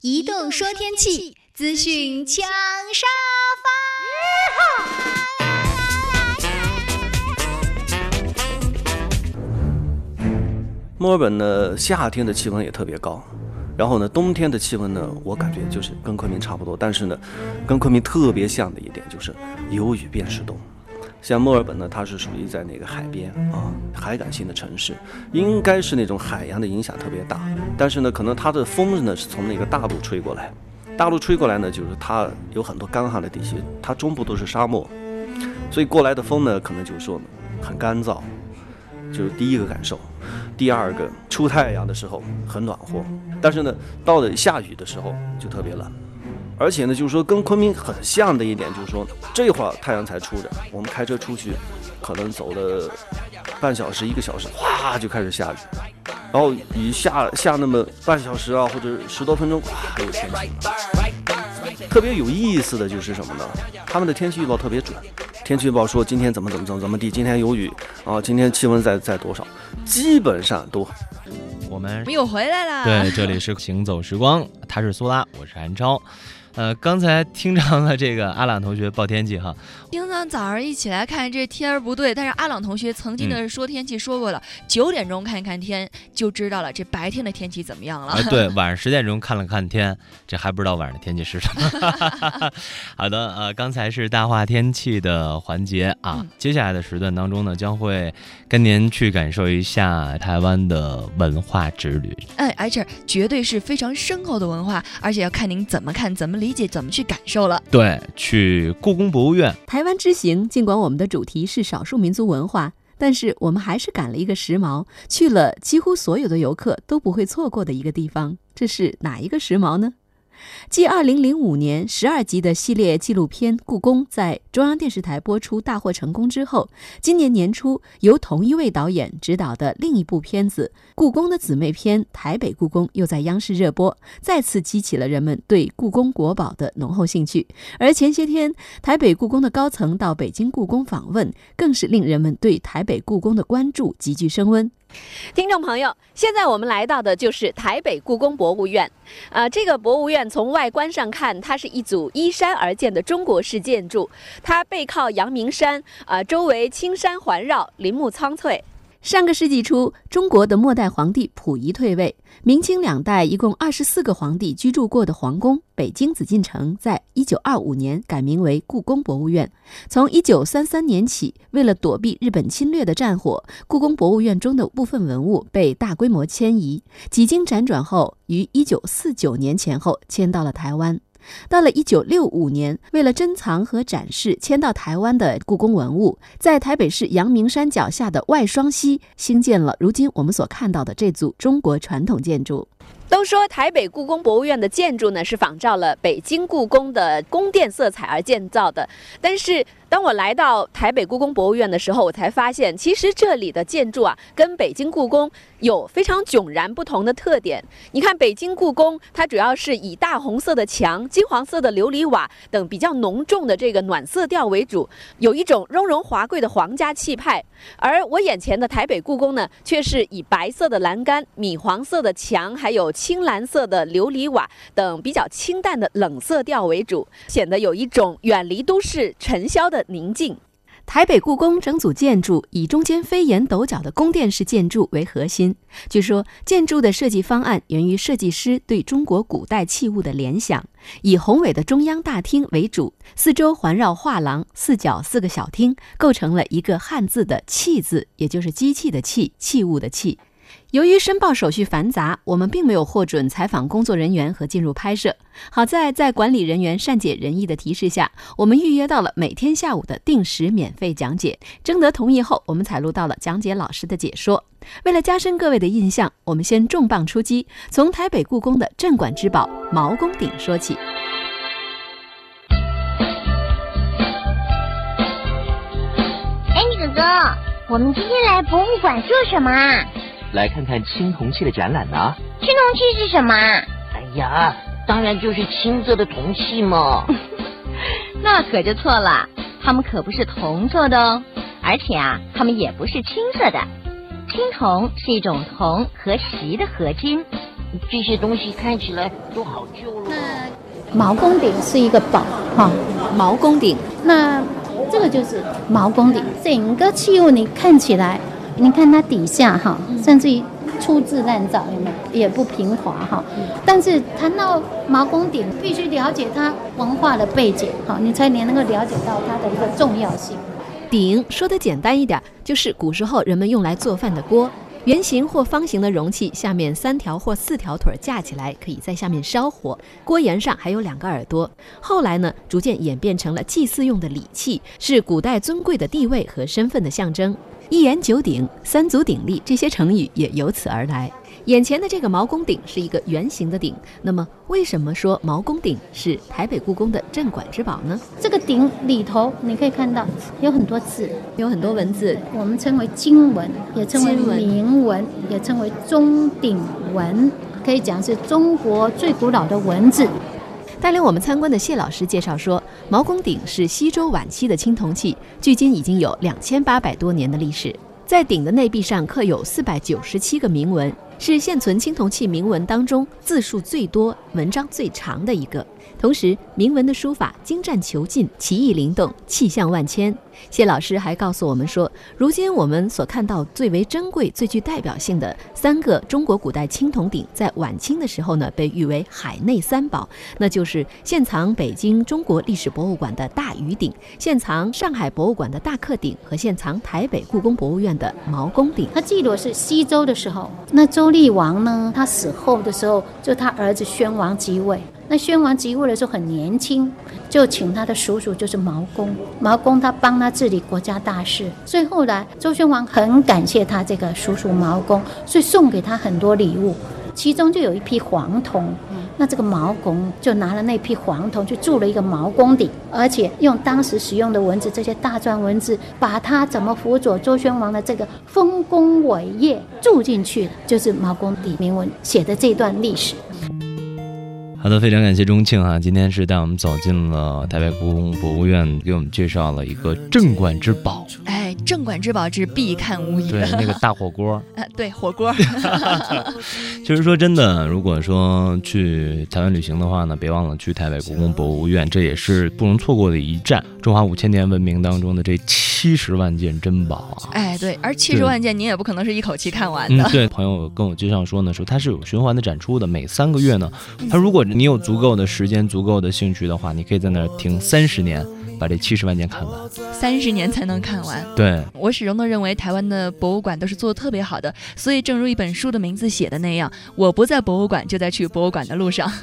移动说天气资讯抢沙发。墨尔本呢，夏天的气温也特别高，然后呢，冬天的气温呢，我感觉就是跟昆明差不多，但是呢，跟昆明特别像的一点就是有雨便是冬。像墨尔本呢，它是属于在那个海边啊，海港性的城市，应该是那种海洋的影响特别大。但是呢，可能它的风呢是从那个大陆吹过来，大陆吹过来呢，就是它有很多干旱的地区，它中部都是沙漠，所以过来的风呢，可能就是说很干燥，就是第一个感受。第二个，出太阳的时候很暖和，但是呢，到了下雨的时候就特别冷。而且呢，就是说跟昆明很像的一点，就是说这会儿太阳才出着，我们开车出去，可能走了半小时、一个小时，哗就开始下雨，然后雨下下那么半小时啊，或者十多分钟，哗又天晴了。特别有意思的就是什么呢？他们的天气预报特别准，天气预报说今天怎么怎么怎么怎么地，今天有雨啊，今天气温在在多少，基本上都。我们又回来了。对，这里是行走时光，他是苏拉，我是韩超。呃，刚才听着了这个阿朗同学报天气哈。今天早上一起来看这天儿不对，但是阿朗同学曾经的说天气说过了，九点钟看一看天就知道了这白天的天气怎么样了。对，晚上十点钟看了看天，这还不知道晚上的天气是什么。好的，呃，刚才是大话天气的环节啊，接下来的时段当中呢，将会跟您去感受一下台湾的文化之旅。哎，而且绝对是非常深厚的文化，而且要看您怎么看，怎么理。理解怎么去感受了？对，去故宫博物院。台湾之行，尽管我们的主题是少数民族文化，但是我们还是赶了一个时髦，去了几乎所有的游客都不会错过的一个地方。这是哪一个时髦呢？继2005年十二集的系列纪录片《故宫》在中央电视台播出大获成功之后，今年年初由同一位导演执导的另一部片子《故宫的姊妹篇：台北故宫》又在央视热播，再次激起了人们对故宫国宝的浓厚兴趣。而前些天，台北故宫的高层到北京故宫访问，更是令人们对台北故宫的关注急剧升温。听众朋友，现在我们来到的就是台北故宫博物院。呃，这个博物院从外观上看，它是一组依山而建的中国式建筑，它背靠阳明山，呃，周围青山环绕，林木苍翠。上个世纪初，中国的末代皇帝溥仪退位，明清两代一共二十四个皇帝居住过的皇宫北京紫禁城，在一九二五年改名为故宫博物院。从一九三三年起，为了躲避日本侵略的战火，故宫博物院中的部分文物被大规模迁移。几经辗转后，于一九四九年前后迁到了台湾。到了一九六五年，为了珍藏和展示迁到台湾的故宫文物，在台北市阳明山脚下的外双溪兴建了如今我们所看到的这组中国传统建筑。都说台北故宫博物院的建筑呢是仿照了北京故宫的宫殿色彩而建造的，但是。当我来到台北故宫博物院的时候，我才发现，其实这里的建筑啊，跟北京故宫有非常迥然不同的特点。你看，北京故宫它主要是以大红色的墙、金黄色的琉璃瓦等比较浓重的这个暖色调为主，有一种雍容华贵的皇家气派。而我眼前的台北故宫呢，却是以白色的栏杆、米黄色的墙，还有青蓝色的琉璃瓦等比较清淡的冷色调为主，显得有一种远离都市尘嚣的。宁静，台北故宫整组建筑以中间飞檐斗角的宫殿式建筑为核心。据说建筑的设计方案源于设计师对中国古代器物的联想，以宏伟的中央大厅为主，四周环绕画廊，四角四个小厅，构成了一个汉字的“器”字，也就是机器的“器”，器物的“器”。由于申报手续繁杂，我们并没有获准采访工作人员和进入拍摄。好在在管理人员善解人意的提示下，我们预约到了每天下午的定时免费讲解。征得同意后，我们采录到了讲解老师的解说。为了加深各位的印象，我们先重磅出击，从台北故宫的镇馆之宝毛公鼎说起。哎，哥哥，我们今天来博物馆做什么啊？来看看青铜器的展览呢。青铜器是什么？哎呀，当然就是青色的铜器嘛。那可就错了，它们可不是铜做的哦，而且啊，它们也不是青色的。青铜是一种铜和锡的合金，这些东西看起来都好旧了。毛公鼎是一个宝哈，毛公鼎，那这个就是毛公鼎，整个器物你看起来，你看它底下哈，甚至于粗制滥造，有没有？也不平滑哈。但是谈到毛公鼎，必须了解它文化的背景哈，你才能能够了解到它的一个重要性。鼎说的简单一点，就是古时候人们用来做饭的锅。圆形或方形的容器，下面三条或四条腿架起来，可以在下面烧火。锅沿上还有两个耳朵。后来呢，逐渐演变成了祭祀用的礼器，是古代尊贵的地位和身份的象征。一言九鼎、三足鼎立这些成语也由此而来。眼前的这个毛公鼎是一个圆形的鼎，那么为什么说毛公鼎是台北故宫的镇馆之宝呢？这个鼎里头你可以看到有很多字，有很多文字，我们称为金文，也称为铭文，也称为钟鼎文，可以讲是中国最古老的文字。带领我们参观的谢老师介绍说，毛公鼎是西周晚期的青铜器，距今已经有两千八百多年的历史。在鼎的内壁上刻有四百九十七个铭文，是现存青铜器铭文当中字数最多、文章最长的一个。同时，铭文的书法精湛遒劲，奇异灵动，气象万千。谢老师还告诉我们说，如今我们所看到最为珍贵、最具代表性的三个中国古代青铜鼎，在晚清的时候呢，被誉为海内三宝，那就是现藏北京中国历史博物馆的大禹鼎，现藏上海博物馆的大克鼎和现藏台北故宫博物院的毛公鼎。它记录是西周的时候，那周周厉王呢，他死后的时候，就他儿子宣王即位。那宣王即位的时候很年轻，就请他的叔叔就是毛公，毛公他帮他治理国家大事，所以后来周宣王很感谢他这个叔叔毛公，所以送给他很多礼物，其中就有一批黄铜。那这个毛公就拿了那批黄铜去铸了一个毛公鼎，而且用当时使用的文字，这些大篆文字，把他怎么辅佐周宣王的这个丰功伟业铸进去，就是毛公鼎铭文写的这段历史。好的，非常感谢钟庆啊！今天是带我们走进了台北故宫博物院，给我们介绍了一个镇馆之宝。哎，镇馆之宝之必看无疑。对，那个大火锅。啊，对，火锅。其 实 说真的，如果说去台湾旅行的话呢，别忘了去台北故宫博物院，这也是不容错过的一站。中华五千年文明当中的这七十万件珍宝啊！哎，对，而七十万件您也不可能是一口气看完的。对，朋友跟我介绍说呢，说它是有循环的展出的，每三个月呢，它如果你有足够的时间、足够的兴趣的话，你可以在那儿停三十年，把这七十万件看完。三十年才能看完。对，我始终都认为台湾的博物馆都是做的特别好的，所以正如一本书的名字写的那样，我不在博物馆，就在去博物馆的路上。